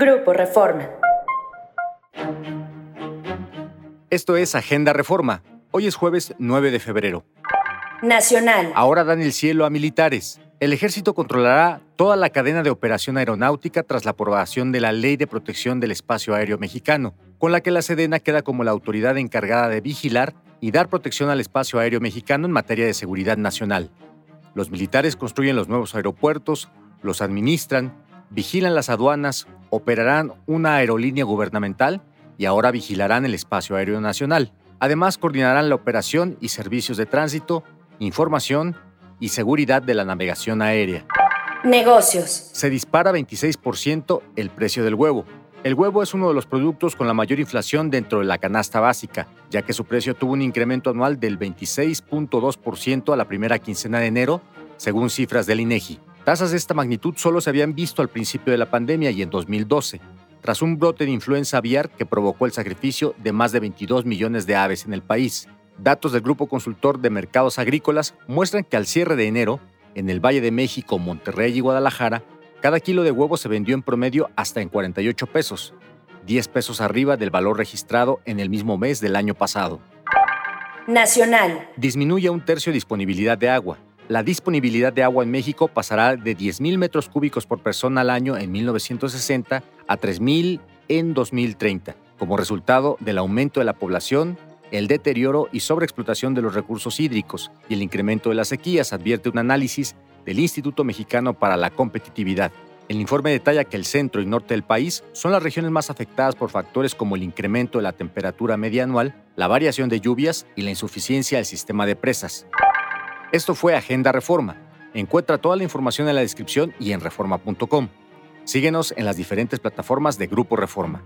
Grupo Reforma. Esto es Agenda Reforma. Hoy es jueves 9 de febrero. Nacional. Ahora dan el cielo a militares. El ejército controlará toda la cadena de operación aeronáutica tras la aprobación de la Ley de Protección del Espacio Aéreo Mexicano, con la que la Sedena queda como la autoridad encargada de vigilar y dar protección al espacio aéreo mexicano en materia de seguridad nacional. Los militares construyen los nuevos aeropuertos, los administran, vigilan las aduanas, operarán una aerolínea gubernamental y ahora vigilarán el espacio aéreo nacional. Además, coordinarán la operación y servicios de tránsito, información y seguridad de la navegación aérea. Negocios. Se dispara 26% el precio del huevo. El huevo es uno de los productos con la mayor inflación dentro de la canasta básica, ya que su precio tuvo un incremento anual del 26.2% a la primera quincena de enero, según cifras del INEGI. Tasas de esta magnitud solo se habían visto al principio de la pandemia y en 2012, tras un brote de influenza aviar que provocó el sacrificio de más de 22 millones de aves en el país. Datos del Grupo Consultor de Mercados Agrícolas muestran que al cierre de enero, en el Valle de México, Monterrey y Guadalajara, cada kilo de huevo se vendió en promedio hasta en 48 pesos, 10 pesos arriba del valor registrado en el mismo mes del año pasado. Nacional. Disminuye un tercio disponibilidad de agua. La disponibilidad de agua en México pasará de 10.000 metros cúbicos por persona al año en 1960 a 3.000 en 2030, como resultado del aumento de la población, el deterioro y sobreexplotación de los recursos hídricos y el incremento de las sequías, advierte un análisis del Instituto Mexicano para la Competitividad. El informe detalla que el centro y norte del país son las regiones más afectadas por factores como el incremento de la temperatura media anual, la variación de lluvias y la insuficiencia del sistema de presas. Esto fue Agenda Reforma. Encuentra toda la información en la descripción y en reforma.com. Síguenos en las diferentes plataformas de Grupo Reforma.